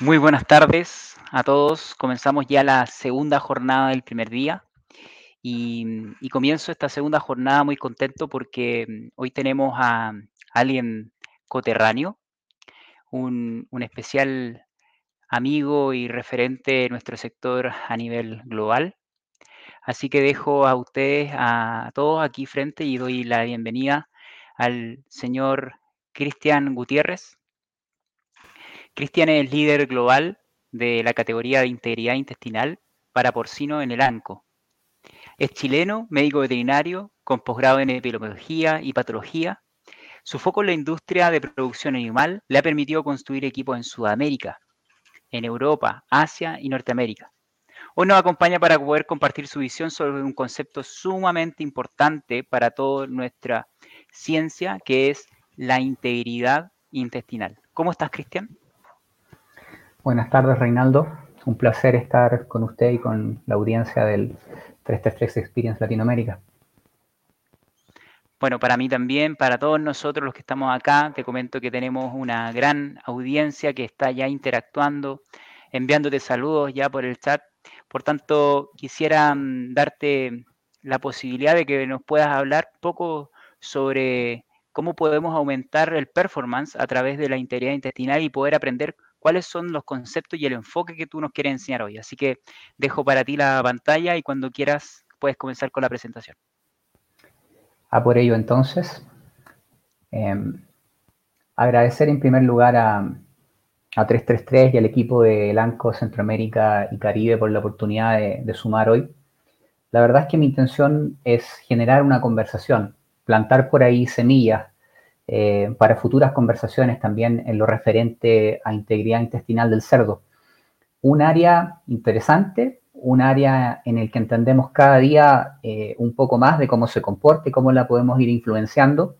Muy buenas tardes a todos. Comenzamos ya la segunda jornada del primer día y, comienzo esta segunda jornada muy contento porque mm, hoy tenemos a alguien coterráneo, un, un especial amigo y referente de nuestro sector a nivel global. Así que dejo a ustedes, a todos aquí frente y doy la bienvenida al señor Cristian Gutiérrez. Cristian es líder global de la categoría de integridad intestinal para porcino en el ANCO. Es chileno, médico veterinario, con posgrado en epidemiología y patología. Su foco en la industria de producción animal le ha permitido construir equipos en Sudamérica, en Europa, Asia y Norteamérica. Hoy nos acompaña para poder compartir su visión sobre un concepto sumamente importante para toda nuestra ciencia, que es la integridad intestinal. ¿Cómo estás, Cristian? Buenas tardes, Reinaldo. Un placer estar con usted y con la audiencia del 333 Experience Latinoamérica. Bueno, para mí también, para todos nosotros los que estamos acá, te comento que tenemos una gran audiencia que está ya interactuando, enviándote saludos ya por el chat. Por tanto, quisiera mm, darte la posibilidad de que nos puedas hablar poco sobre cómo podemos aumentar el performance a través de la integridad intestinal y poder aprender cuáles son los conceptos y el enfoque que tú nos quieres enseñar hoy. Así que dejo para ti la pantalla y cuando quieras puedes comenzar con la presentación. A por ello entonces, em, agradecer en primer lugar a, a, 333 y al equipo de Lanco Centroamérica y Caribe por la oportunidad de sumar hoy. La verdad es que mi intención es generar una conversación, plantar por ahí semillas eh, para futuras conversaciones también en lo referente a integridad intestinal del cerdo. Un área interesante, un área en el que entendemos cada día eh, un poco más de cómo se comporta y cómo la podemos ir influenciando.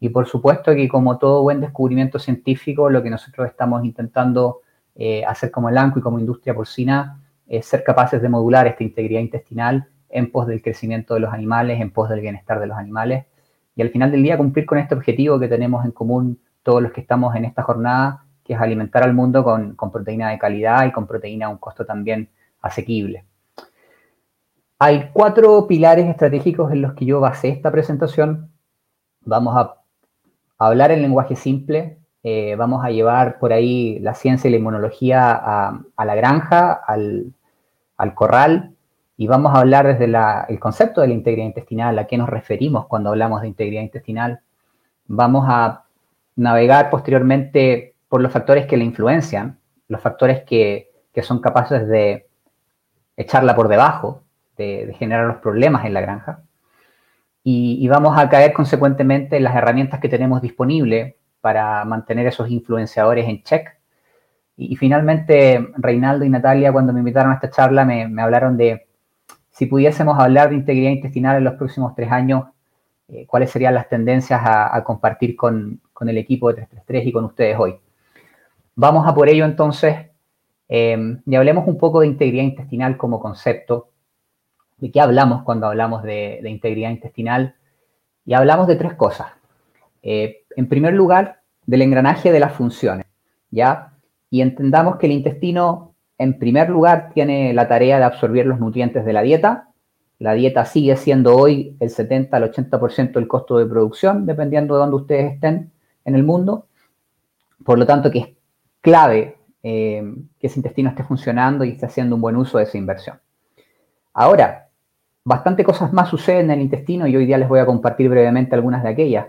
Y por supuesto que como todo buen descubrimiento científico, lo que nosotros estamos intentando eh, hacer como el ANCO y como industria porcina es ser capaces de modular esta integridad intestinal en pos del crecimiento de los animales, en pos del bienestar de los animales y al final del día cumplir con este objetivo que tenemos en común todos los que estamos en esta jornada, que es alimentar al mundo con, proteína de calidad y con proteína a un costo también asequible. Hay cuatro pilares estratégicos en los que yo basé esta presentación. Vamos a hablar en lenguaje simple, eh, vamos a llevar por ahí la ciencia y la inmunología a, la granja, al, al corral, y vamos a hablar desde el concepto de la integridad intestinal, a qué nos referimos cuando hablamos de integridad intestinal. Vamos a navegar posteriormente por los factores que la influencian, los factores que, son capaces de echarla por debajo, de, generar los problemas en la granja. Y, vamos a caer consecuentemente en las herramientas que tenemos disponibles para mantener esos influenciadores en check. Y, finalmente, Reinaldo y Natalia, cuando me invitaron a esta charla, me hablaron de si pudiésemos hablar de integridad intestinal en los próximos tres años, eh, ¿cuáles serían las tendencias a, compartir con, el equipo de 333 y con ustedes hoy? Vamos a por ello entonces eh, y hablemos un poco de integridad intestinal como concepto. ¿De qué hablamos cuando hablamos de, integridad intestinal? Y hablamos de tres cosas. Eh, en primer lugar, del engranaje de las funciones, ¿ya? Y entendamos que el intestino en primer lugar, tiene la tarea de absorber los nutrientes de la dieta. La dieta sigue siendo hoy el 70 al 80% del costo de producción, dependiendo de dónde ustedes estén en el mundo. Por lo tanto, que es clave eh, que ese intestino esté funcionando y esté haciendo un buen uso de esa inversión. Ahora, bastante cosas más suceden en el intestino y hoy día les voy a compartir brevemente algunas de aquellas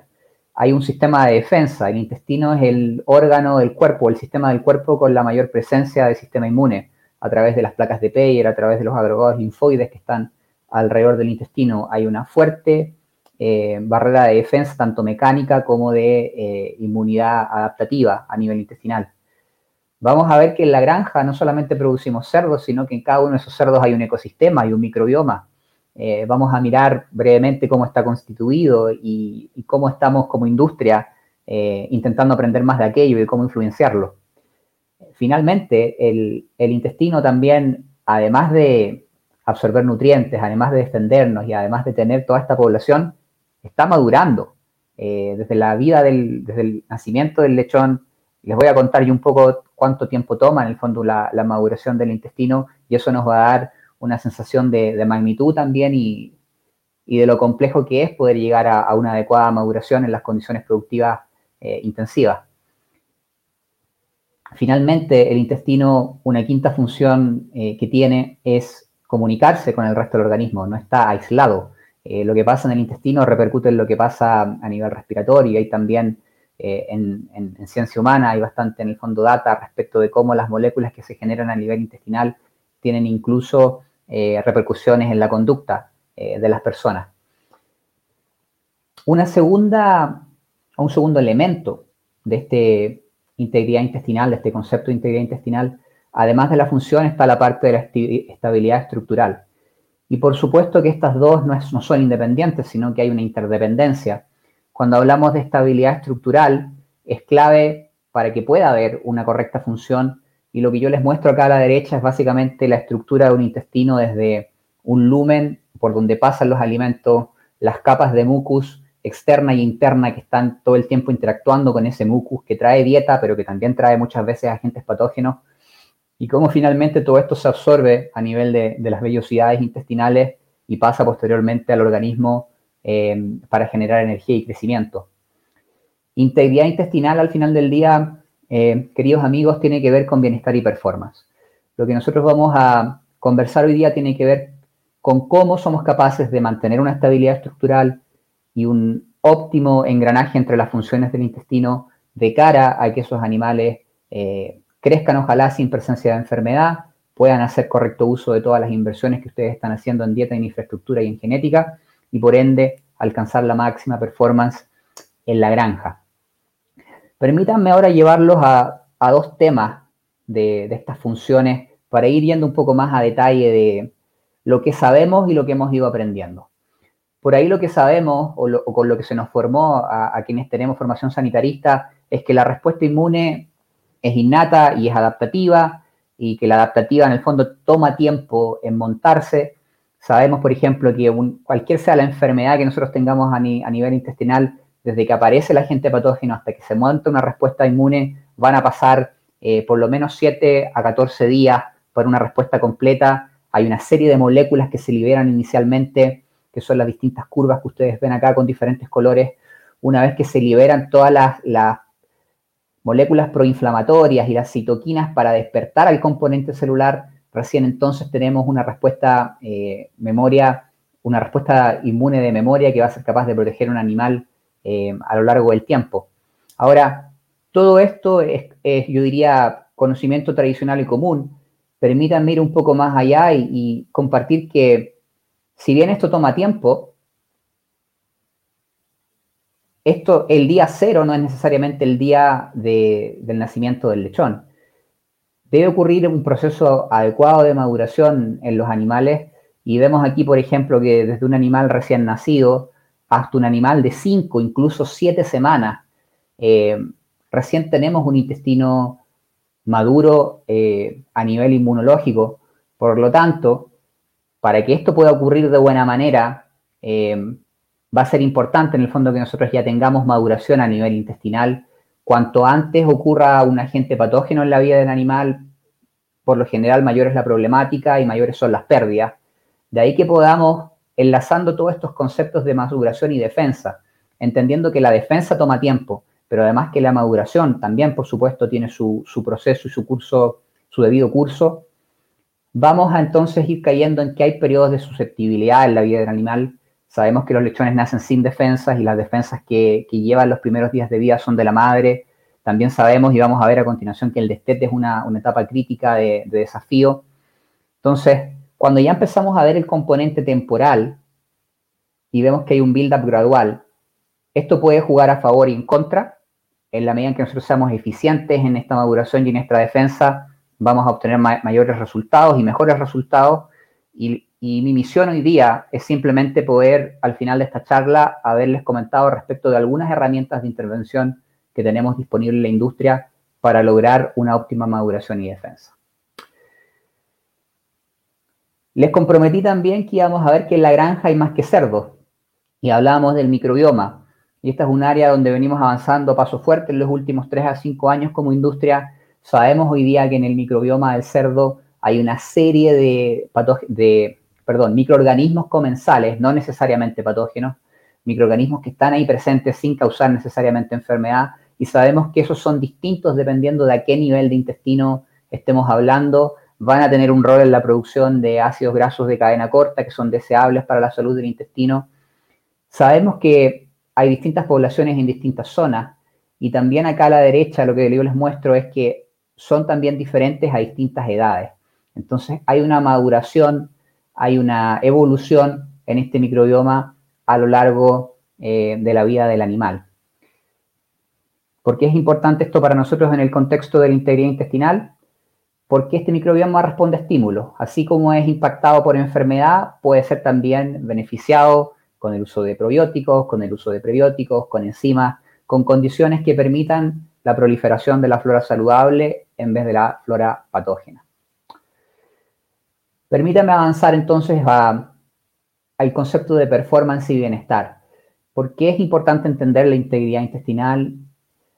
hay un sistema de defensa. El intestino es el órgano del cuerpo, el sistema del cuerpo con la mayor presencia del sistema inmune, a través de las placas de Peyer, a través de los agregados linfoides que están alrededor del intestino. Hay una fuerte eh, barrera de defensa, tanto mecánica como de eh, inmunidad adaptativa a nivel intestinal. Vamos a ver que en la granja no solamente producimos cerdos, sino que en cada uno de esos cerdos hay un ecosistema, y un microbioma eh, vamos a mirar brevemente cómo está constituido y, cómo estamos como industria eh, intentando aprender más de aquello y cómo influenciarlo. Finalmente, el, intestino también, además de absorber nutrientes, además de defendernos y además de tener toda esta población, está madurando. Eh, desde la vida del, desde el nacimiento del lechón, les voy a contar yo un poco cuánto tiempo toma en el fondo la, maduración del intestino y eso nos va a dar una sensación de, magnitud también y, de lo complejo que es poder llegar a, una adecuada maduración en las condiciones productivas eh, intensivas. Finalmente, el intestino, una quinta función eh, que tiene es comunicarse con el resto del organismo, no está aislado. Eh, lo que pasa en el intestino repercute en lo que pasa a nivel respiratorio y hay también eh, en, ciencia humana hay bastante en el fondo data respecto de cómo las moléculas que se generan a nivel intestinal tienen incluso repercusiones en la conducta de las personas. Una segunda, un segundo elemento de este integridad intestinal, de este concepto de integridad intestinal, además de la función está la parte de la estabilidad estructural. Y por supuesto que estas dos no, son independientes, sino que hay una interdependencia. Cuando hablamos de estabilidad estructural, es clave para que pueda haber una correcta función. Y lo que yo les muestro acá a la derecha es básicamente la estructura de un intestino desde un lumen por donde pasan los alimentos, las capas de mucus, externa y interna que están todo el tiempo interactuando con ese mucus que trae dieta, pero que también trae muchas veces agentes patógenos, y cómo finalmente todo esto se absorbe a nivel de, las vellosidades intestinales y pasa posteriormente al organismo eh, para generar energía y crecimiento. Integridad intestinal al final del día, eh, queridos amigos, tiene que ver con bienestar y performance. Lo que nosotros vamos a conversar hoy día tiene que ver con cómo somos capaces de mantener una estabilidad estructural, y un óptimo engranaje entre las funciones del intestino de cara a que esos animales eh, crezcan ojalá sin presencia de enfermedad, puedan hacer correcto uso de todas las inversiones que ustedes están haciendo en dieta, en infraestructura y en genética, y por ende alcanzar la máxima performance en la granja. Permítanme ahora llevarlos a, dos temas de, de, estas funciones para ir yendo un poco más a detalle de lo que sabemos y lo que hemos ido aprendiendo. Por ahí lo que sabemos o, con lo que se nos formó a, quienes tenemos formación sanitarista es que la respuesta inmune es innata y es adaptativa y que la adaptativa en el fondo toma tiempo en montarse. Sabemos, por ejemplo, que cualquier sea la enfermedad que nosotros tengamos a, nivel intestinal, desde que aparece el agente patógeno hasta que se monta una respuesta inmune, van a pasar eh, por lo menos 7 a 14 días para una respuesta completa. Hay una serie de moléculas que se liberan inicialmente que son las distintas curvas que ustedes ven acá con diferentes colores, una vez que se liberan todas las, moléculas proinflamatorias y las citoquinas para despertar al componente celular, recién entonces tenemos una respuesta eh, memoria, una respuesta inmune de memoria que va a ser capaz de proteger un animal eh, a lo largo del tiempo. Ahora, todo esto es, yo diría, conocimiento tradicional y común. Permítanme ir un poco más allá y compartir que si bien esto toma tiempo, esto, el día cero no es necesariamente el día del nacimiento del lechón. Debe ocurrir un proceso adecuado de maduración en los animales y vemos aquí, por ejemplo, que desde un animal recién nacido hasta un animal de 5, incluso 7 semanas, eh, recién tenemos un intestino maduro eh, a nivel inmunológico. Por lo tanto, para que esto pueda ocurrir de buena manera, eh, va a ser importante en el fondo que nosotros ya tengamos maduración a nivel intestinal. Cuanto antes ocurra un agente patógeno en la vida del animal, por lo general mayor es la problemática y mayores son las pérdidas. De ahí que podamos, enlazando todos estos conceptos de maduración y defensa, entendiendo que la defensa toma tiempo, pero además que la maduración también, por supuesto, tiene su, proceso y su curso, su debido curso, vamos a entonces ir cayendo en que hay periodos de susceptibilidad en la vida del animal. Sabemos que los lechones nacen sin defensas y las defensas que, llevan los primeros días de vida son de la madre. También sabemos y vamos a ver a continuación que el destete es una, etapa crítica de, desafío. Entonces, cuando ya empezamos a ver el componente temporal y vemos que hay un build-up gradual, esto puede jugar a favor y en contra. En la medida en que nosotros seamos eficientes en esta maduración y en nuestra defensa, vamos a obtener mayores resultados y mejores resultados. Y, mi misión hoy día es simplemente poder, al final de esta charla, haberles comentado respecto de algunas herramientas de intervención que tenemos disponibles en la industria para lograr una óptima maduración y defensa. Les comprometí también que íbamos a ver que en la granja hay más que cerdos y hablábamos del microbioma. y esta es un área donde venimos avanzando paso fuerte en los últimos 3 a 5 años como industria. Sabemos hoy día que en el microbioma del cerdo hay una serie de, de perdón, microorganismos comensales, no necesariamente patógenos, microorganismos que están ahí presentes sin causar necesariamente enfermedad y sabemos que esos son distintos dependiendo de a qué nivel de intestino estemos hablando, van a tener un rol en la producción de ácidos grasos de cadena corta que son deseables para la salud del intestino. Sabemos que hay distintas poblaciones en distintas zonas y también acá a la derecha lo que yo les muestro es que son también diferentes a distintas edades. Entonces hay una maduración, hay una evolución en este microbioma a lo largo eh, de la vida del animal. ¿Por qué es importante esto para nosotros en el contexto de la integridad intestinal? Porque este microbioma responde a estímulos. Así como es impactado por enfermedad, puede ser también beneficiado con el uso de probióticos, con el uso de prebióticos, con enzimas, con condiciones que permitan la proliferación de la flora saludable en vez de la flora patógena. Permítame avanzar entonces al concepto de performance y bienestar. ¿Por qué es importante entender la integridad intestinal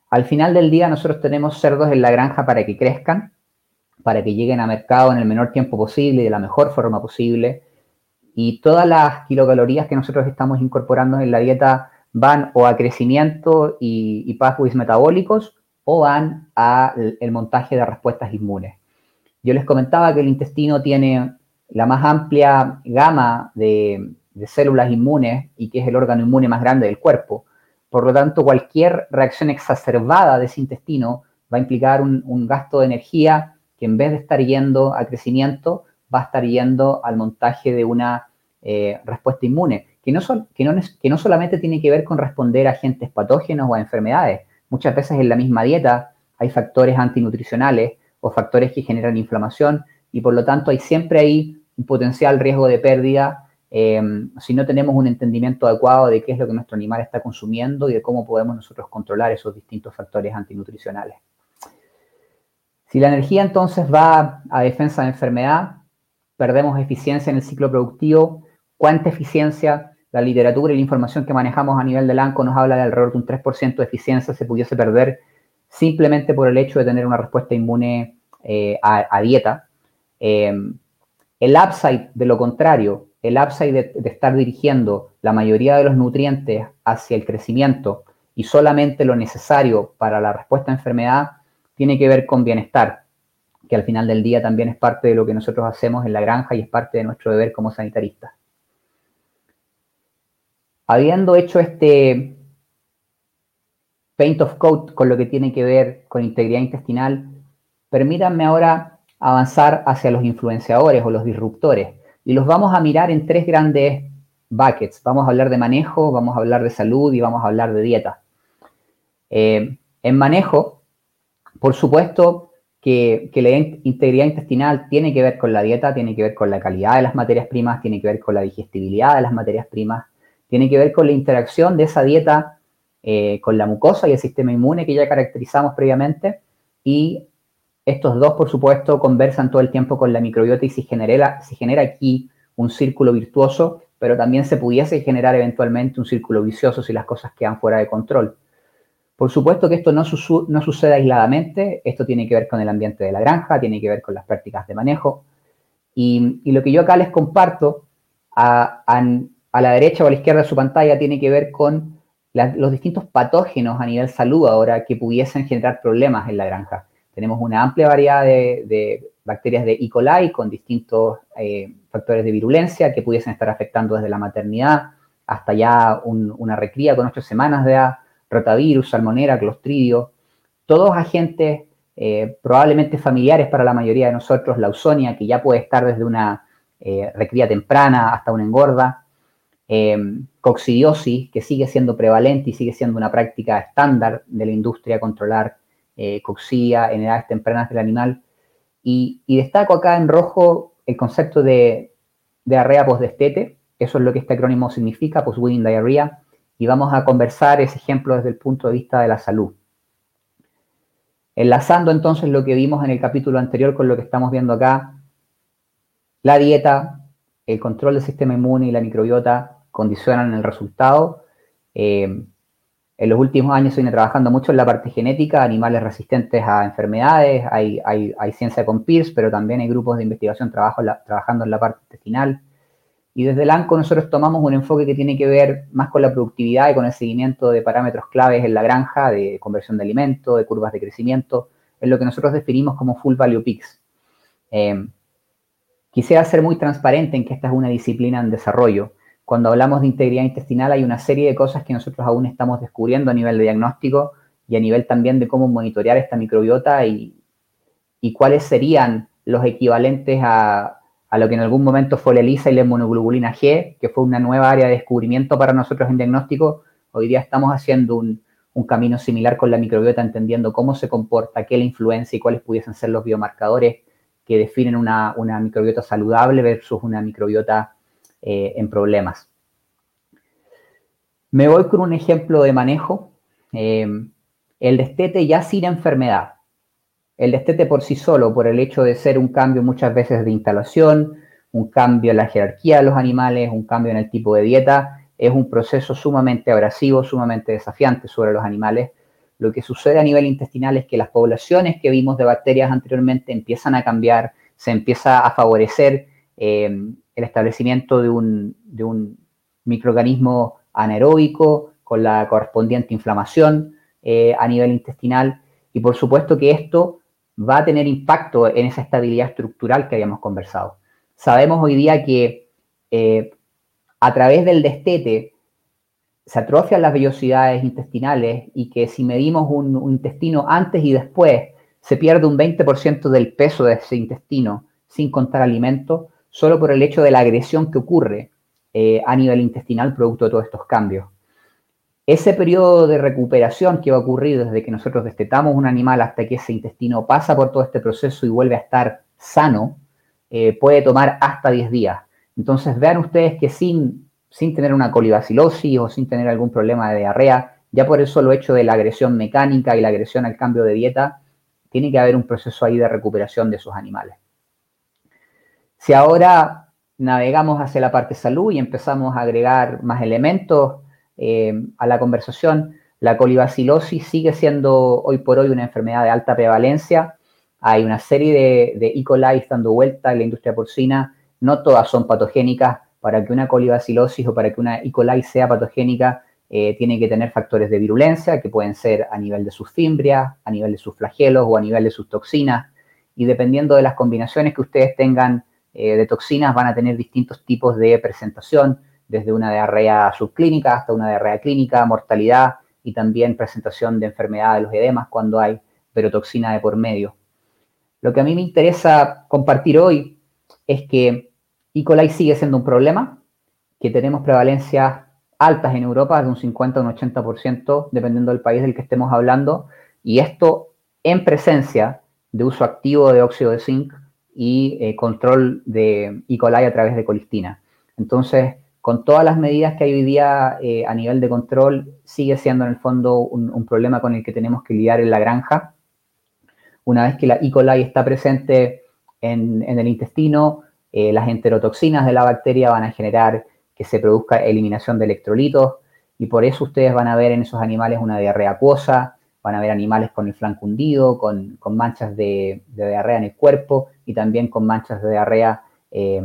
al final del día nosotros tenemos cerdos en la granja para que crezcan, para que lleguen a mercado en el menor tiempo posible y de la mejor forma posible. Y todas las kilocalorías que nosotros estamos incorporando en la dieta van o a crecimiento y, y pathways metabólicos o van al montaje de respuestas inmunes. Yo les comentaba que el intestino tiene la más amplia gama de células inmunes y que es el órgano inmune más grande del cuerpo. Por lo tanto, cualquier reacción exacerbada de ese intestino va a implicar un, gasto de energía que en vez de estar yendo al crecimiento, va a estar yendo al montaje de una eh, respuesta inmune, que no, que, no, que no solamente tiene que ver con responder a agentes patógenos o a enfermedades. Muchas veces en la misma dieta hay factores antinutricionales o factores que generan inflamación y por lo tanto hay siempre ahí un potencial riesgo de pérdida Em, si no tenemos un entendimiento adecuado de qué es lo que nuestro animal está consumiendo y de cómo podemos nosotros controlar esos distintos factores antinutricionales. Si la energía entonces va a defensa de enfermedad, perdemos eficiencia en el ciclo productivo. ¿Cuánta eficiencia? La literatura y la información que manejamos a nivel del ANCO nos habla de alrededor de un 3% de eficiencia se pudiese perder simplemente por el hecho de tener una respuesta inmune eh, a, dieta. Em, el upside, de lo contrario, el upside de, estar dirigiendo la mayoría de los nutrientes hacia el crecimiento y solamente lo necesario para la respuesta a enfermedad tiene que ver con bienestar, que al final del día también es parte de lo que nosotros hacemos en la granja y es parte de nuestro deber como sanitaristas. Habiendo hecho este paint of coat con lo que tiene que ver con integridad intestinal, permítanme ahora avanzar hacia los influenciadores o los disruptores y los vamos a mirar en tres grandes buckets. Vamos a hablar de manejo, vamos a hablar de salud y vamos a hablar de dieta. Eh, en manejo, por supuesto que, la integridad intestinal tiene que ver con la dieta, tiene que ver con la calidad de las materias primas, tiene que ver con la digestibilidad de las materias primas, tiene que ver con la interacción de esa dieta eh, con la mucosa y el sistema inmune que ya caracterizamos previamente y estos dos, por supuesto, conversan todo el tiempo con la microbiota y se genera, se genera aquí un círculo virtuoso, pero también se pudiese generar eventualmente un círculo vicioso si las cosas quedan fuera de control. Por supuesto que esto no, sucede aisladamente, esto tiene que ver con el ambiente de la granja, tiene que ver con las prácticas de manejo. Y, lo que yo acá les comparto a, la derecha o a la izquierda de su pantalla tiene que ver con los distintos patógenos a nivel salud ahora que pudiesen generar problemas en la granja. Tenemos una amplia variedad de, bacterias de E. coli con distintos eh, factores de virulencia que pudiesen estar afectando desde la maternidad hasta ya una recría con ocho semanas de edad, rotavirus, salmonera, clostridio, todos agentes eh, probablemente familiares para la mayoría de nosotros, la ausonia, que ya puede estar desde una eh, recría temprana hasta una engorda, coccidiosis, que sigue siendo prevalente y sigue siendo una práctica estándar de la industria controlar eh, coxía en edades tempranas del animal. Y, destaco acá en rojo el concepto de diarrea postdestete, eso es lo que este acrónimo significa, post-weaning diarrhea, y vamos a conversar ese ejemplo desde el punto de vista de la salud. Enlazando entonces lo que vimos en el capítulo anterior con lo que estamos viendo acá, la dieta, el control del sistema inmune y la microbiota condicionan el resultado. Eh, En los últimos años se viene trabajando mucho en la parte genética, animales resistentes a enfermedades, hay, ciencia con PIRS, pero también hay grupos de investigación trabajando en la parte intestinal. Y desde el ANCO nosotros tomamos un enfoque que tiene que ver más con la productividad y con el seguimiento de parámetros claves en la granja, de conversión de alimento, de curvas de crecimiento, en lo que nosotros definimos como Full Value Peaks. Eh, quisiera ser muy transparente en que esta es una disciplina en desarrollo cuando hablamos de integridad intestinal hay una serie de cosas que nosotros aún estamos descubriendo a nivel de diagnóstico y a nivel también de cómo monitorear esta microbiota y, cuáles serían los equivalentes a, lo que en algún momento fue la ELISA y la monoglobulina G, que fue una nueva área de descubrimiento para nosotros en diagnóstico. Hoy día estamos haciendo un, camino similar con la microbiota, entendiendo cómo se comporta, qué la influencia y cuáles pudiesen ser los biomarcadores que definen una, una microbiota saludable versus una microbiota eh, en problemas. Me voy con un ejemplo de manejo. Eh, el destete ya sin enfermedad. El destete por sí solo, por el hecho de ser un cambio muchas veces de instalación, un cambio en la jerarquía de los animales, un cambio en el tipo de dieta, es un proceso sumamente abrasivo, sumamente desafiante sobre los animales. Lo que sucede a nivel intestinal es que las poblaciones que vimos de bacterias anteriormente empiezan a cambiar, se empieza a favorecer eh, el establecimiento de un, microorganismo anaeróbico con la correspondiente inflamación eh, a nivel intestinal y por supuesto que esto va a tener impacto en esa estabilidad estructural que habíamos conversado. Sabemos hoy día que eh, a través del destete se atrofian las vellosidades intestinales y que si medimos un, intestino antes y después, se pierde un 20% del peso de ese intestino sin contar alimentos, solo por el hecho de la agresión que ocurre eh, a nivel intestinal producto de todos estos cambios. Ese periodo de recuperación que va a ocurrir desde que nosotros destetamos un animal hasta que ese intestino pasa por todo este proceso y vuelve a estar sano, eh, puede tomar hasta 10 días. Entonces vean ustedes que sin, sin tener una colibacilosis o sin tener algún problema de diarrea, ya por eso lo hecho de la agresión mecánica y la agresión al cambio de dieta, tiene que haber un proceso ahí de recuperación de esos animales. Si ahora navegamos hacia la parte salud y empezamos a agregar más elementos eh, a la conversación, la colibacilosis sigue siendo hoy por hoy una enfermedad de alta prevalencia. Hay una serie de, de E. coli dando vuelta en la industria porcina. No todas son patogénicas. Para que una colibacilosis o para que una E. coli sea patogénica, eh, tiene que tener factores de virulencia que pueden ser a nivel de sus fimbrias, a nivel de sus flagelos o a nivel de sus toxinas. Y dependiendo de las combinaciones que ustedes tengan eh, de toxinas van a tener distintos tipos de presentación, desde una diarrea subclínica hasta una diarrea clínica, mortalidad y también presentación de enfermedad de los edemas cuando hay perotoxina de por medio. Lo que a mí me interesa compartir hoy es que E. coli sigue siendo un problema, que tenemos prevalencias altas en Europa, de un 50 a un 80%, dependiendo del país del que estemos hablando, y esto en presencia de uso activo de óxido de zinc y eh, control de E. coli a través de colistina. Entonces, con todas las medidas que hay hoy día eh, a nivel de control, sigue siendo en el fondo un, problema con el que tenemos que lidiar en la granja. Una vez que la E. coli está presente en, el intestino, eh, las enterotoxinas de la bacteria van a generar que se produzca eliminación de electrolitos y por eso ustedes van a ver en esos animales una diarrea acuosa, van a ver animales con el flanco hundido, con, manchas de, diarrea en el cuerpo y también con manchas de diarrea eh,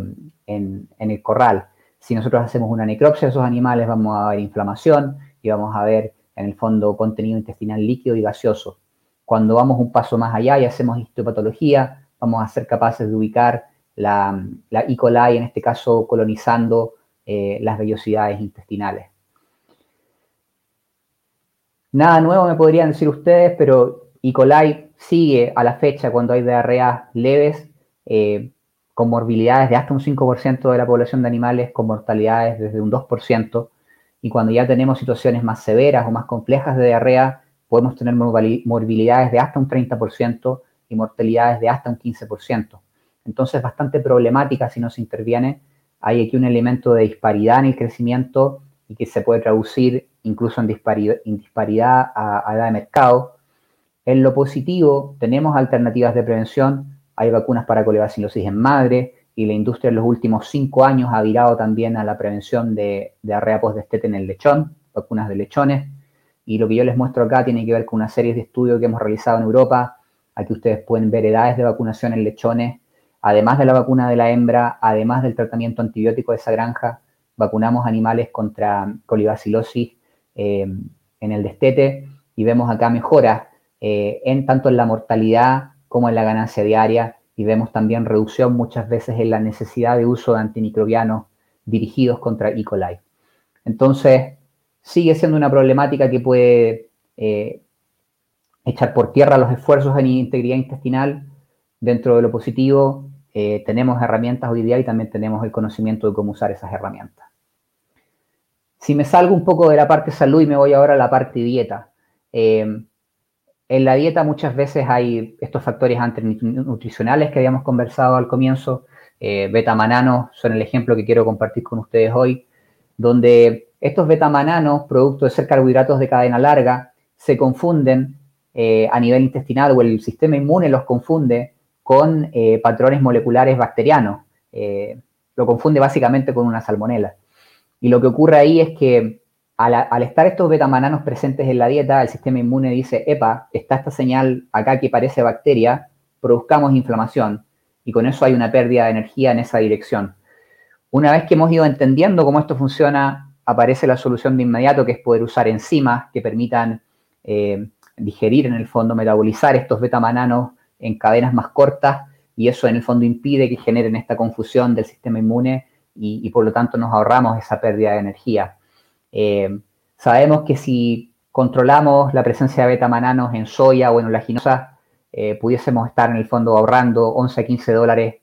en, el corral. Si nosotros hacemos una necropsia de esos animales, vamos a ver inflamación y vamos a ver en el fondo contenido intestinal líquido y gaseoso. Cuando vamos un paso más allá y hacemos histopatología, vamos a ser capaces de ubicar la, la E. coli, en este caso colonizando eh, las vellosidades intestinales. Nada nuevo me podrían decir ustedes, pero E. coli sigue a la fecha cuando hay diarreas leves, eh, con morbilidades de hasta un 5% de la población de animales, con mortalidades desde un 2%, y cuando ya tenemos situaciones más severas o más complejas de diarrea, podemos tener morbilidades de hasta un 30% y mortalidades de hasta un 15%. Entonces, bastante problemática si no se interviene. Hay aquí un elemento de disparidad en el crecimiento y que se puede traducir incluso en disparidad, a, edad de mercado. En lo positivo, tenemos alternativas de prevención. Hay vacunas para colebacilosis en madre y la industria en los últimos cinco años ha virado también a la prevención de, de diarrea postdestete en el lechón, vacunas de lechones. y lo que yo les muestro acá tiene que ver con una serie de estudios que hemos realizado en Europa. Aquí ustedes pueden ver edades de vacunación en lechones, además de la vacuna de la hembra, además del tratamiento antibiótico de esa granja, vacunamos animales contra colibacilosis eh, en el destete y vemos acá mejoras eh, en tanto en la mortalidad como en la ganancia diaria y vemos también reducción muchas veces en la necesidad de uso de antimicrobianos dirigidos contra E. coli. Entonces, sigue siendo una problemática que puede eh, echar por tierra los esfuerzos en integridad intestinal. Dentro de lo positivo, eh, tenemos herramientas hoy día y también tenemos el conocimiento de cómo usar esas herramientas. Si me salgo un poco de la parte salud y me voy ahora a la parte dieta. Eh, en la dieta muchas veces hay estos factores antinutricionales que habíamos conversado al comienzo. beta-mananos son el ejemplo que quiero compartir con ustedes hoy, donde estos betamananos, producto de ser carbohidratos de cadena larga, se confunden eh, a nivel intestinal o el sistema inmune los confunde con eh, patrones moleculares bacterianos. Eh, lo confunde básicamente con una salmonela. Y lo que ocurre ahí es que al, estar estos betamananos presentes en la dieta, el sistema inmune dice, epa, está esta señal acá que parece bacteria, produzcamos inflamación. Y con eso hay una pérdida de energía en esa dirección. Una vez que hemos ido entendiendo cómo esto funciona aparece la solución de inmediato, que es poder usar enzimas que permitan eh, digerir en el fondo, metabolizar estos betamananos en cadenas más cortas y eso en el fondo impide que generen esta confusión del sistema inmune y, por lo tanto nos ahorramos esa pérdida de energía. Eh, sabemos que si controlamos la presencia de betamananos en soya o en olaginosa, eh, pudiésemos estar en el fondo ahorrando 11 a 15 dólares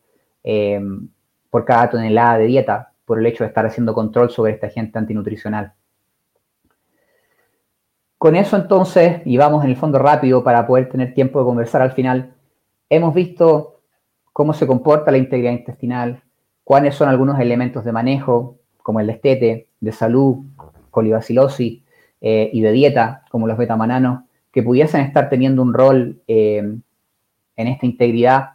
por cada tonelada de dieta por el hecho de estar haciendo control sobre este agente antinutricional. Con eso entonces, y vamos en el fondo rápido para poder tener tiempo de conversar al final, hemos visto cómo se comporta la integridad intestinal, cuáles son algunos elementos de manejo, como el destete, de salud, colibacilosis eh, y de dieta, como los betamananos, que pudiesen estar teniendo un rol eh, en esta integridad.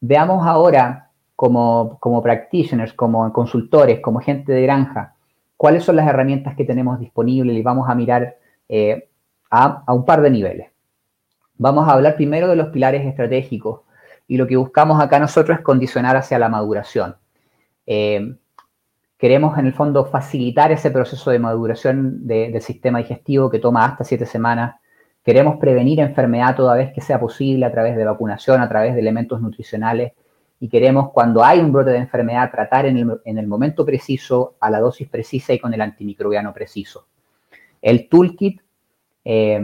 Veamos ahora como, como practitioners, como consultores, como gente de granja, cuáles son las herramientas que tenemos disponibles y vamos a mirar eh, a, un par de niveles. Vamos a hablar primero de los pilares estratégicos y lo que buscamos acá nosotros es condicionar hacia la maduración. Queremos en el fondo facilitar ese proceso de maduración del sistema digestivo que toma hasta siete semanas. Queremos prevenir enfermedad toda vez que sea posible a través de vacunación, a través de elementos nutricionales y queremos cuando hay un brote de enfermedad tratar en el, momento preciso, a la dosis precisa y con el antimicrobiano preciso. El toolkit, eh,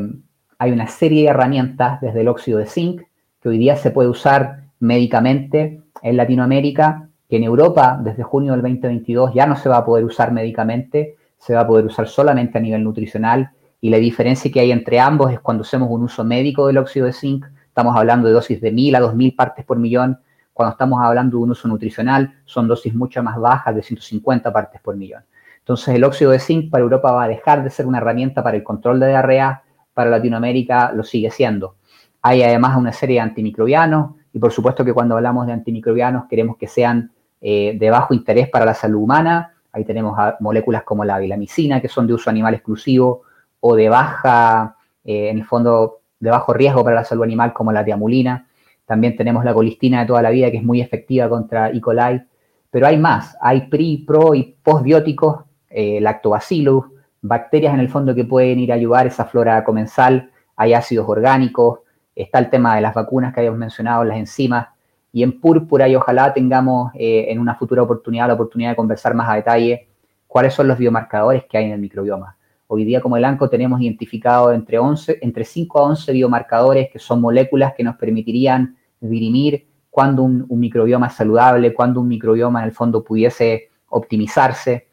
hay una serie de herramientas desde el óxido de zinc que hoy día se puede usar médicamente en Latinoamérica, que en Europa desde junio del 2022 ya no se va a poder usar médicamente, se va a poder usar solamente a nivel nutricional y la diferencia que hay entre ambos es cuando hacemos un uso médico del óxido de zinc, estamos hablando de dosis de 1000 a 2000 partes por millón, cuando estamos hablando de un uso nutricional, son dosis mucho más bajas, de 150 partes por millón. Entonces, el óxido de zinc para Europa va a dejar de ser una herramienta para el control de diarrea, para Latinoamérica lo sigue siendo. Hay además una serie de antimicrobianos y por supuesto que cuando hablamos de antimicrobianos queremos que sean eh, de bajo interés para la salud humana. Ahí tenemos moléculas como la vilamicina, que son de uso animal exclusivo, o de baja, eh, en el fondo, de bajo riesgo para la salud animal, como la tiamulina. También tenemos la colistina de toda la vida, que es muy efectiva contra E. coli. Pero hay más, hay pri, pro y postbióticos, eh, lactobacillus, bacterias en el fondo que pueden ir a ayudar esa flora comensal, hay ácidos orgánicos, está el tema de las vacunas que habíamos mencionado, las enzimas, y en púrpura y ojalá tengamos eh, en una futura oportunidad la oportunidad de conversar más a detalle cuáles son los biomarcadores que hay en el microbioma. Hoy día como el ANCO tenemos identificado entre, 11, entre 5 a 11 biomarcadores que son moléculas que nos permitirían dirimir cuándo un, microbioma es saludable, cuándo un microbioma en el fondo pudiese optimizarse.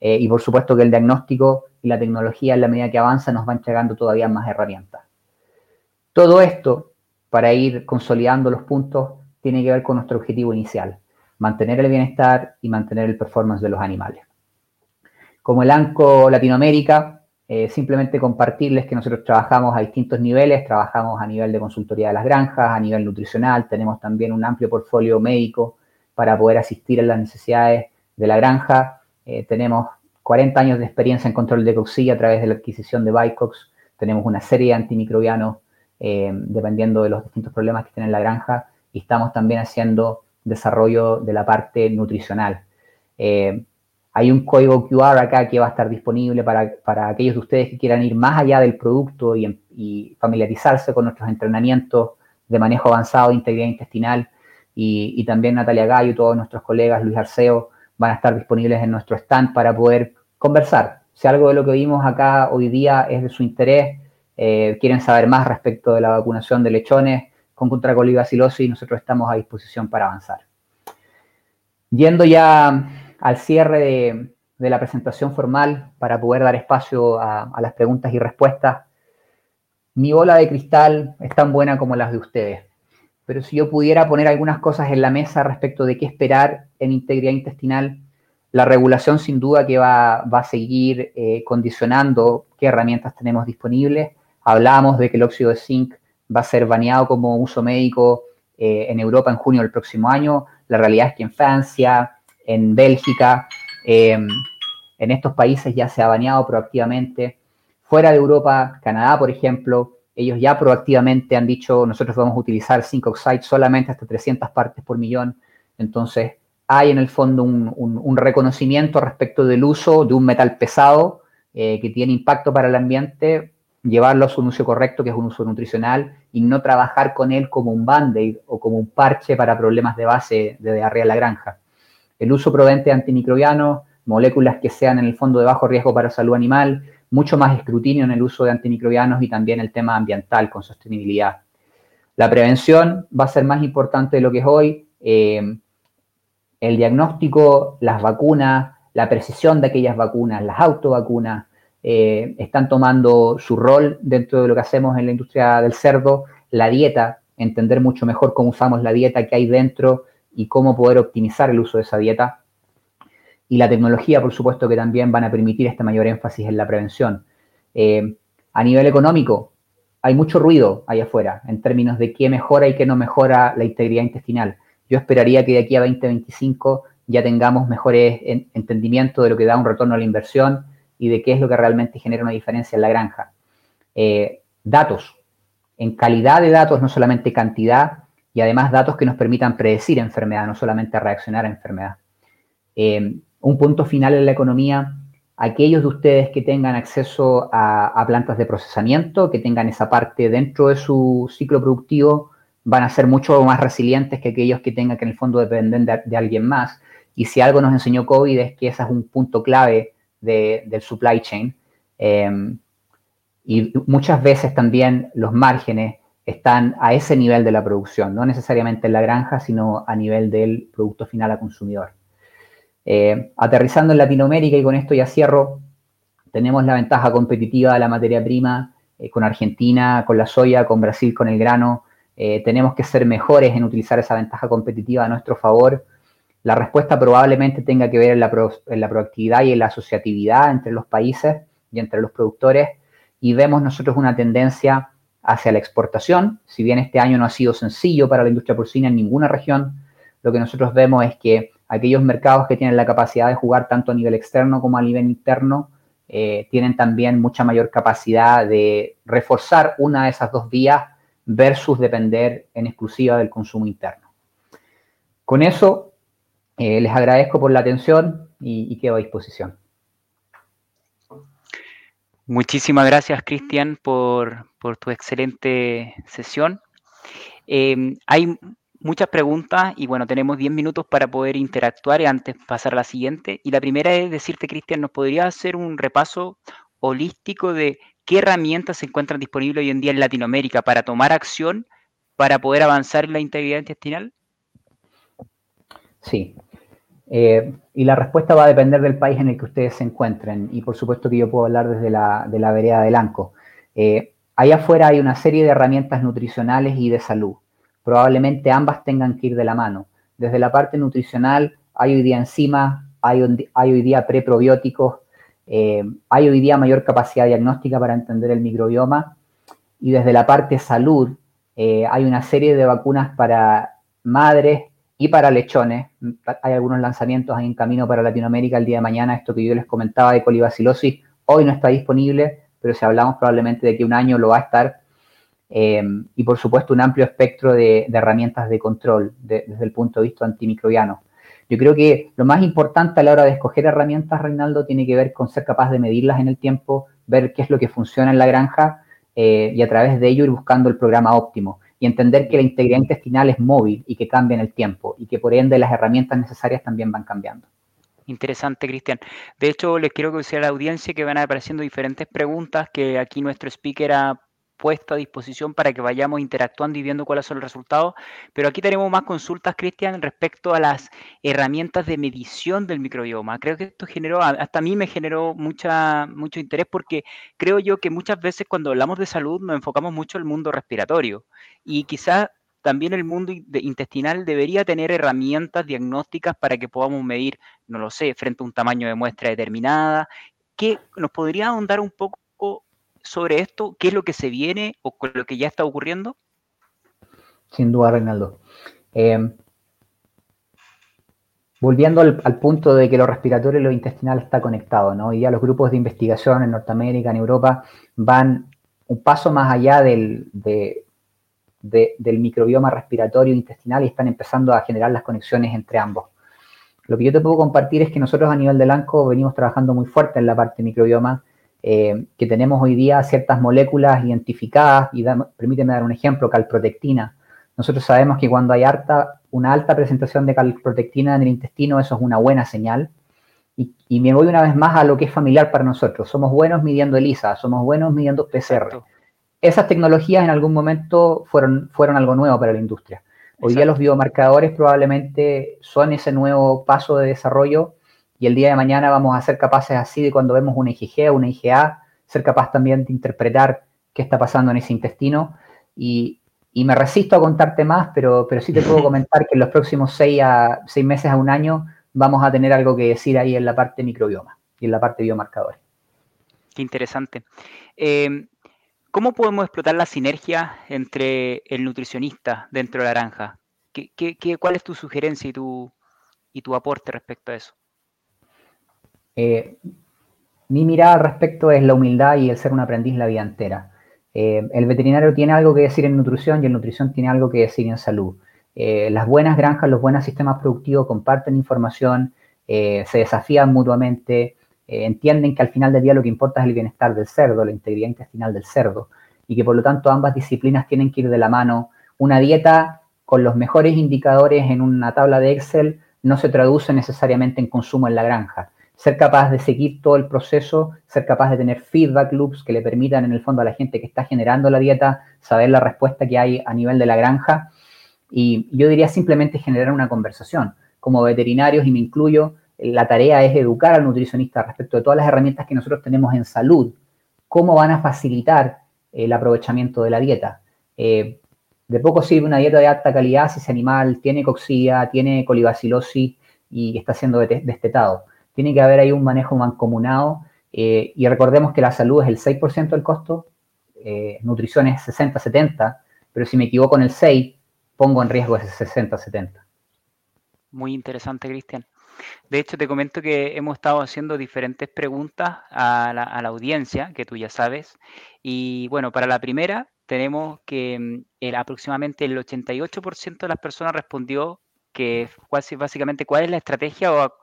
Eh, y por supuesto que el diagnóstico y la tecnología en la medida que avanza nos van llegando todavía más herramientas. Todo esto, para ir consolidando los puntos, tiene que ver con nuestro objetivo inicial, mantener el bienestar y mantener el performance de los animales. Como el ANCO Latinoamérica, eh, simplemente compartirles que nosotros trabajamos a distintos niveles, trabajamos a nivel de consultoría de las granjas, a nivel nutricional, tenemos también un amplio portfolio médico para poder asistir a las necesidades de la granja. Eh, tenemos 40 años de experiencia en control de coxilla a través de la adquisición de Bicox. tenemos una serie de antimicrobianos eh, dependiendo de los distintos problemas que tiene la granja y estamos también haciendo desarrollo de la parte nutricional. Eh, hay un código QR acá que va a estar disponible para, aquellos de ustedes que quieran ir más allá del producto y, y familiarizarse con nuestros entrenamientos de manejo avanzado de integridad intestinal y, también Natalia Gallo y todos nuestros colegas, Luis Arceo, van a estar disponibles en nuestro stand para poder conversar. Si algo de lo que vimos acá hoy día es de su interés, eh, quieren saber más respecto de la vacunación de lechones con contra colibacilosis, nosotros estamos a disposición para avanzar. Yendo ya al cierre de, la presentación formal para poder dar espacio a las preguntas y respuestas, mi bola de cristal es tan buena como las de ustedes pero si yo pudiera poner algunas cosas en la mesa respecto de qué esperar en integridad intestinal, la regulación sin duda que va, a seguir eh, condicionando qué herramientas tenemos disponibles. Hablábamos de que el óxido de zinc va a ser baneado como uso médico eh, en Europa en junio del próximo año. La realidad es que en Francia, en Bélgica, em, en estos países ya se ha baneado proactivamente. Fuera de Europa, Canadá, por ejemplo, ellos ya proactivamente han dicho, nosotros vamos a utilizar zinc oxide solamente hasta 300 partes por millón. Entonces, hay en el fondo un, reconocimiento respecto del uso de un metal pesado eh, que tiene impacto para el ambiente, llevarlo a su uso correcto, que es un uso nutricional, y no trabajar con él como un band-aid o como un parche para problemas de base de diarrea de la granja. El uso prudente de antimicrobianos, moléculas que sean en el fondo de bajo riesgo para salud animal, mucho más escrutinio en el uso de antimicrobianos y también el tema ambiental con sostenibilidad. La prevención va a ser más importante de lo que es hoy. Eh, el diagnóstico, las vacunas, la precisión de aquellas vacunas, las autovacunas, eh, están tomando su rol dentro de lo que hacemos en la industria del cerdo. La dieta, entender mucho mejor cómo usamos la dieta que hay dentro y cómo poder optimizar el uso de esa dieta y la tecnología, por supuesto, que también van a permitir este mayor énfasis en la prevención. Eh, a nivel económico, hay mucho ruido ahí afuera en términos de qué mejora y qué no mejora la integridad intestinal. Yo esperaría que de aquí a 2025 ya tengamos mejores entendimiento de lo que da un retorno a la inversión y de qué es lo que realmente genera una diferencia en la granja. Eh, datos, en calidad de datos, no solamente cantidad, y además datos que nos permitan predecir enfermedad, no solamente reaccionar a enfermedad. Eh, un punto final en la economía, aquellos de ustedes que tengan acceso a, plantas de procesamiento, que tengan esa parte dentro de su ciclo productivo, van a ser mucho más resilientes que aquellos que tengan que en el fondo dependen de, alguien más. Y si algo nos enseñó COVID es que ese es un punto clave del supply chain. Em, y muchas veces también los márgenes están a ese nivel de la producción, no necesariamente en la granja, sino a nivel del producto final a consumidor. Eh, aterrizando en Latinoamérica, y con esto ya cierro, tenemos la ventaja competitiva de la materia prima eh, con Argentina, con la soya, con Brasil, con el grano. Eh, tenemos que ser mejores en utilizar esa ventaja competitiva a nuestro favor. La respuesta probablemente tenga que ver en la, la proactividad y en la asociatividad entre los países y entre los productores. Y vemos nosotros una tendencia hacia la exportación. Si bien este año no ha sido sencillo para la industria porcina en ninguna región, lo que nosotros vemos es que aquellos mercados que tienen la capacidad de jugar tanto a nivel externo como a nivel interno, eh, tienen también mucha mayor capacidad de reforzar una de esas dos vías versus depender en exclusiva del consumo interno. Con eso, eh, les agradezco por la atención y, quedo a disposición. Muchísimas gracias, Cristian, por, tu excelente sesión. Eh, hay muchas preguntas y bueno, tenemos 10 minutos para poder interactuar y antes pasar a la siguiente. Y la primera es decirte, Cristian, ¿nos podrías hacer un repaso holístico de qué herramientas se encuentran disponibles hoy en día en Latinoamérica para tomar acción para poder avanzar en la integridad intestinal? Sí. Eh, y la respuesta va a depender del país en el que ustedes se encuentren. Y por supuesto que yo puedo hablar desde la, de la vereda del ANCO. Eh, allá afuera hay una serie de herramientas nutricionales y de salud probablemente ambas tengan que ir de la mano. Desde la parte nutricional hay hoy día enzimas, hay, hoy día preprobióticos, eh, hay hoy día mayor capacidad diagnóstica para entender el microbioma y desde la parte salud eh, hay una serie de vacunas para madres y para lechones. Hay algunos lanzamientos en camino para Latinoamérica el día de mañana. Esto que yo les comentaba de colibacilosis hoy no está disponible, pero si hablamos probablemente de que un año lo va a estar, em, y por supuesto un amplio espectro de, herramientas de control desde el punto de vista antimicrobiano. Yo creo que lo más importante a la hora de escoger herramientas, Reinaldo, tiene que ver con ser capaz de medirlas en el tiempo, ver qué es lo que funciona en la granja eh, y a través de ello ir buscando el programa óptimo y entender que la integridad intestinal es móvil y que cambia en el tiempo y que por ende las herramientas necesarias también van cambiando. Interesante, Cristian. De hecho, les quiero decir a la audiencia que van apareciendo diferentes preguntas que aquí nuestro speaker ha puesto a disposición para que vayamos interactuando y viendo cuáles son los resultados. Pero aquí tenemos más consultas, Cristian, respecto a las herramientas de medición del microbioma. Creo que esto generó, hasta a mí me generó mucha, mucho interés porque creo yo que muchas veces cuando hablamos de salud nos enfocamos mucho en el mundo respiratorio y quizás también el mundo intestinal debería tener herramientas diagnósticas para que podamos medir, no lo sé, frente a un tamaño de muestra determinada. ¿Qué nos podría ahondar un poco sobre esto? ¿Qué es lo que se viene o con lo que ya está ocurriendo? Sin duda, Reinaldo. Em, volviendo al, punto de que lo respiratorio y lo intestinal está conectado, ¿no? Y ya los grupos de investigación en Norteamérica, en Europa, van un paso más allá del, del microbioma respiratorio e intestinal y están empezando a generar las conexiones entre ambos. Lo que yo te puedo compartir es que nosotros a nivel de LANCO venimos trabajando muy fuerte en la parte microbioma eh, que tenemos hoy día ciertas moléculas identificadas, y permíteme dar un ejemplo, calprotectina. Nosotros sabemos que cuando hay una alta presentación de calprotectina en el intestino, eso es una buena señal. Y, me voy una vez más a lo que es familiar para nosotros. Somos buenos midiendo ELISA, somos buenos midiendo PCR. Esas tecnologías en algún momento fueron, fueron algo nuevo para la industria. Hoy día los biomarcadores probablemente son ese nuevo paso de desarrollo y el día de mañana vamos a ser capaces así de cuando vemos una IgG o una IgA, ser capaz también de interpretar qué está pasando en ese intestino. Y, me resisto a contarte más, pero, pero sí te puedo comentar que en los próximos seis, a, seis meses a un año vamos a tener algo que decir ahí en la parte microbioma y en la parte biomarcadores. Qué interesante. Eh, ¿Cómo podemos explotar la sinergia entre el nutricionista dentro de la granja? ¿Qué, qué, cuál es tu sugerencia y tu, y tu aporte respecto a eso? Eh, mi mirada al respecto es la humildad y el ser un aprendiz la vida entera. Eh, el veterinario tiene algo que decir en nutrición y el nutrición tiene algo que decir en salud. Eh, las buenas granjas, los buenos sistemas productivos comparten información, se desafían mutuamente, entienden que al final del día lo que importa es el bienestar del cerdo, la integridad intestinal del cerdo, y que por lo tanto ambas disciplinas tienen que ir de la mano. Una dieta con los mejores indicadores en una tabla de Excel no se traduce necesariamente en consumo en la granja ser capaz de seguir todo el proceso, ser capaz de tener feedback loops que le permitan en el fondo a la gente que está generando la dieta saber la respuesta que hay a nivel de la granja. Y yo diría simplemente generar una conversación. Como veterinarios, y me incluyo, la tarea es educar al nutricionista respecto de todas las herramientas que nosotros tenemos en salud, cómo van a facilitar el aprovechamiento de la dieta. Eh, de poco sirve una dieta de alta calidad si ese animal tiene coxía, tiene colibacilosis y está siendo destetado tiene que haber ahí un manejo mancomunado eh, y recordemos que la salud es el 6% del costo, eh, nutrición es 60-70, pero si me equivoco en el 6, pongo en riesgo ese 60-70. Muy interesante, Cristian. De hecho, te comento que hemos estado haciendo diferentes preguntas a la, audiencia, que tú ya sabes. Y bueno, para la primera, tenemos que mm, el, aproximadamente el 88% de las personas respondió que básicamente cuál es la estrategia o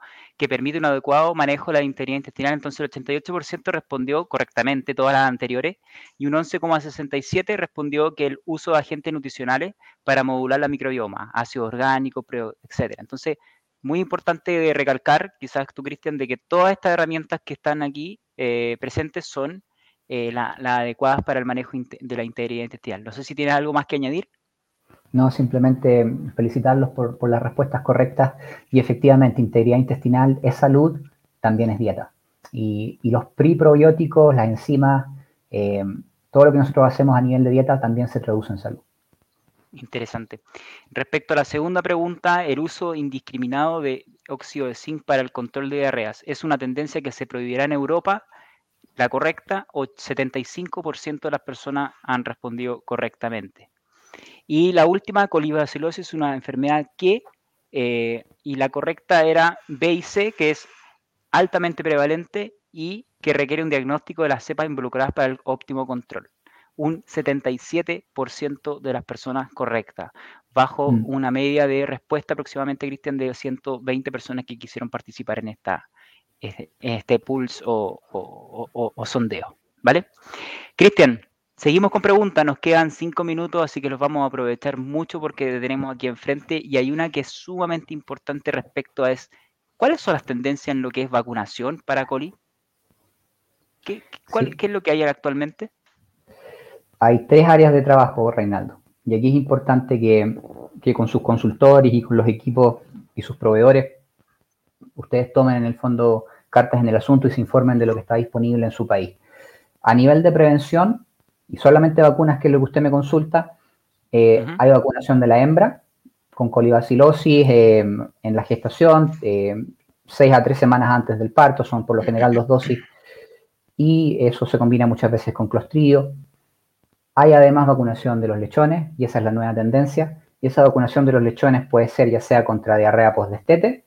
que permite un adecuado manejo de la integridad intestinal. Entonces el 88% respondió correctamente todas las anteriores y un 11,67% respondió que el uso de agentes nutricionales para modular la microbioma, ácido orgánico, etc. Entonces, muy importante recalcar, quizás tú, Cristian, de que todas estas herramientas que están aquí eh, presentes son eh, las adecuadas para el manejo de la integridad intestinal. No sé si tienes algo más que añadir. No, simplemente felicitarlos por, las respuestas correctas y efectivamente integridad intestinal es salud, también es dieta. Y, los preprobióticos, las enzimas, eh, todo lo que nosotros hacemos a nivel de dieta también se traduce en salud. Interesante. Respecto a la segunda pregunta, el uso indiscriminado de óxido de zinc para el control de diarreas, ¿es una tendencia que se prohibirá en Europa? La correcta, o 75% de las personas han respondido correctamente. Y la última, colibacilosis, es una enfermedad que, eh, y la correcta era B y C, que es altamente prevalente y que requiere un diagnóstico de las cepas involucradas para el óptimo control. Un 77% de las personas correctas, bajo mm. una media de respuesta aproximadamente, Cristian, de 120 personas que quisieron participar en, esta, este pulse o, sondeo. ¿Vale? Cristian, seguimos con preguntas, nos quedan cinco minutos, así que los vamos a aprovechar mucho porque tenemos aquí enfrente y hay una que es sumamente importante respecto a es, ¿cuáles son las tendencias en lo que es vacunación para coli? ¿Qué, ¿Qué es lo que hay actualmente? Hay tres áreas de trabajo, Reinaldo. Y aquí es importante que, que con sus consultores y con los equipos y sus proveedores, ustedes tomen en el fondo cartas en el asunto y se informen de lo que está disponible en su país. A nivel de prevención, y solamente vacunas que es lo que usted me consulta, eh, hay vacunación de la hembra con colibacilosis eh, en la gestación, eh, seis a tres semanas antes del parto, son por lo general dos dosis, y eso se combina muchas veces con clostridio. Hay además vacunación de los lechones, y esa es la nueva tendencia, y esa vacunación de los lechones puede ser ya sea contra diarrea postdestete,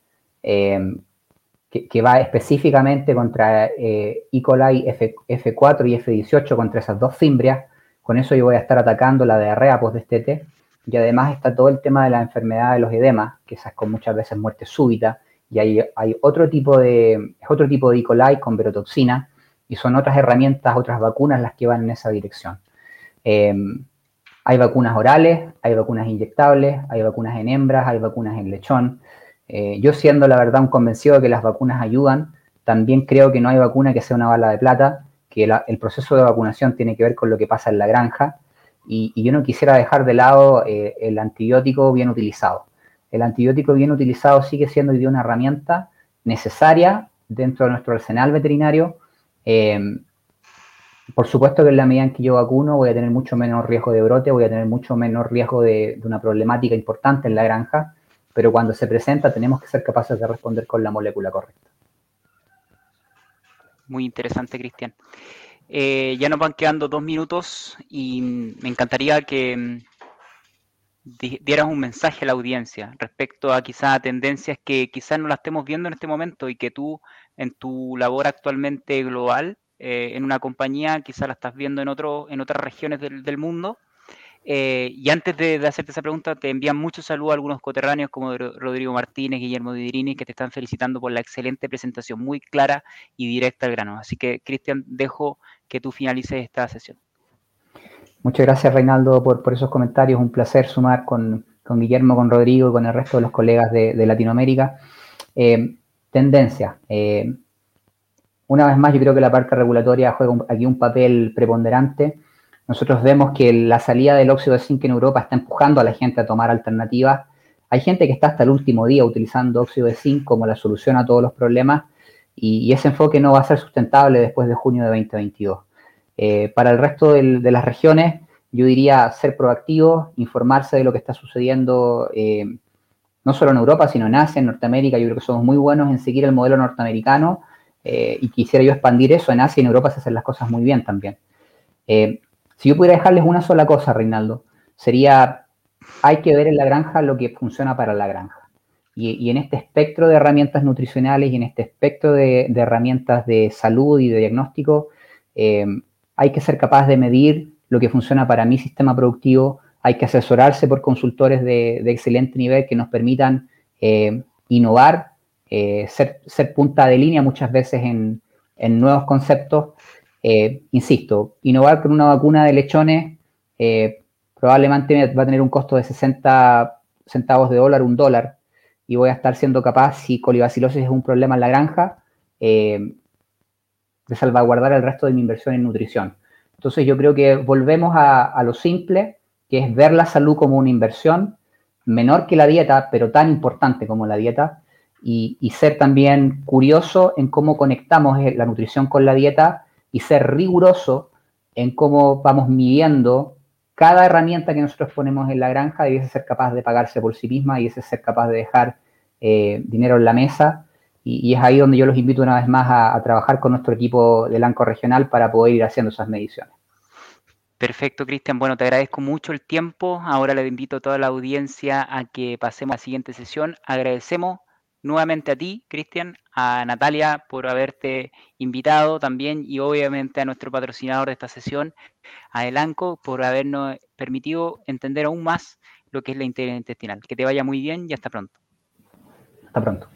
que, va específicamente contra eh, E. coli F, 4 y F18, contra esas dos fimbrias. Con eso yo voy a estar atacando la diarrea postdestete. Y además está todo el tema de la enfermedad de los edemas, que esas con muchas veces muerte súbita. Y hay, hay otro tipo de, otro tipo de E. coli con verotoxina. Y son otras herramientas, otras vacunas las que van en esa dirección. Em, hay vacunas orales, hay vacunas inyectables, hay vacunas en hembras, hay vacunas en lechón. Eh, yo siendo la verdad un convencido de que las vacunas ayudan, también creo que no hay vacuna que sea una bala de plata, que el proceso de vacunación tiene que ver con lo que pasa en la granja y, yo no quisiera dejar de lado eh, el antibiótico bien utilizado. El antibiótico bien utilizado sigue siendo una herramienta necesaria dentro de nuestro arsenal veterinario. Eh, por supuesto que en la medida en que yo vacuno voy a tener mucho menos riesgo de brote, voy a tener mucho menor riesgo de una problemática importante en la granja, pero cuando se presenta tenemos que ser capaces de responder con la molécula correcta. Muy interesante, Cristian. Eh, ya nos van quedando dos minutos y me encantaría que mm, dieras un mensaje a la audiencia respecto a quizás tendencias que quizás no las estemos viendo en este momento y que tú en tu labor actualmente global eh, en una compañía quizás la estás viendo en, otro, en otras regiones del mundo eh, y antes de, hacerte esa pregunta, te envían muchos saludos a algunos coterráneos como Rodrigo Martínez, Guillermo Dirini, que te están felicitando por la excelente presentación, muy clara y directa al grano. Así que, Cristian, dejo que tú finalices esta sesión. Muchas gracias, Reinaldo, por, por esos comentarios. Un placer sumar con, Guillermo, con Rodrigo y con el resto de los colegas de, Latinoamérica. Eh, tendencia. Eh, una vez más, yo creo que la parte regulatoria juega aquí un papel preponderante nosotros vemos que la salida del óxido de zinc en Europa está empujando a la gente a tomar alternativas. Hay gente que está hasta el último día utilizando óxido de zinc como la solución a todos los problemas y, ese enfoque no va a ser sustentable después de junio de 2022. Eh, para el resto de las regiones, yo diría ser proactivo, informarse de lo que está sucediendo eh, no solo en Europa, sino en Asia, en Norteamérica. Yo creo que somos muy buenos en seguir el modelo norteamericano eh, y quisiera yo expandir eso. En Asia y en Europa se hacen las cosas muy bien también. Si yo pudiera dejarles una sola cosa, Reinaldo, sería, hay que ver en la granja lo que funciona para la granja. Y, en este espectro de herramientas nutricionales y en este espectro de, herramientas de salud y de diagnóstico, eh, hay que ser capaz de medir lo que funciona para mi sistema productivo, hay que asesorarse por consultores de, excelente nivel que nos permitan eh, innovar, eh, ser, punta de línea muchas veces en, en nuevos conceptos eh, insisto, innovar con una vacuna de lechones eh, probablemente va a tener un costo de 60 centavos de dólar, un dólar, y voy a estar siendo capaz, si colibacilosis es un problema en la granja, eh, de salvaguardar el resto de mi inversión en nutrición. Entonces yo creo que volvemos a, lo simple, que es ver la salud como una inversión menor que la dieta, pero tan importante como la dieta, y, y ser también curioso en cómo conectamos la nutrición con la dieta y ser riguroso en cómo vamos midiendo cada herramienta que nosotros ponemos en la granja debe ser capaz de pagarse por sí misma y ese ser capaz de dejar eh, dinero en la mesa. Y, es ahí donde yo los invito una vez más a, trabajar con nuestro equipo de Lanco Regional para poder ir haciendo esas mediciones. Perfecto, Cristian. Bueno, te agradezco mucho el tiempo. Ahora le invito a toda la audiencia a que pasemos a la siguiente sesión. Agradecemos nuevamente a ti, Cristian, a Natalia por haberte invitado también y obviamente a nuestro patrocinador de esta sesión, a Elanco, por habernos permitido entender aún más lo que es la integridad intestinal. Que te vaya muy bien y hasta pronto. Hasta pronto.